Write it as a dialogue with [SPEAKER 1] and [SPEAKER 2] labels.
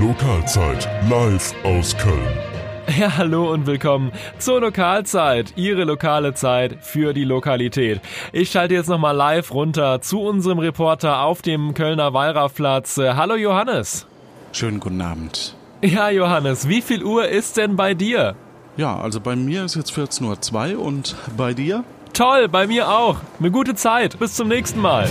[SPEAKER 1] Lokalzeit, live aus Köln.
[SPEAKER 2] Ja, hallo und willkommen zur Lokalzeit, Ihre lokale Zeit für die Lokalität. Ich schalte jetzt nochmal live runter zu unserem Reporter auf dem Kölner Wallraffplatz. Äh, hallo Johannes.
[SPEAKER 3] Schönen guten Abend.
[SPEAKER 2] Ja, Johannes, wie viel Uhr ist denn bei dir?
[SPEAKER 3] Ja, also bei mir ist jetzt 14.02 Uhr und bei dir?
[SPEAKER 2] Toll, bei mir auch. Eine gute Zeit. Bis zum nächsten Mal.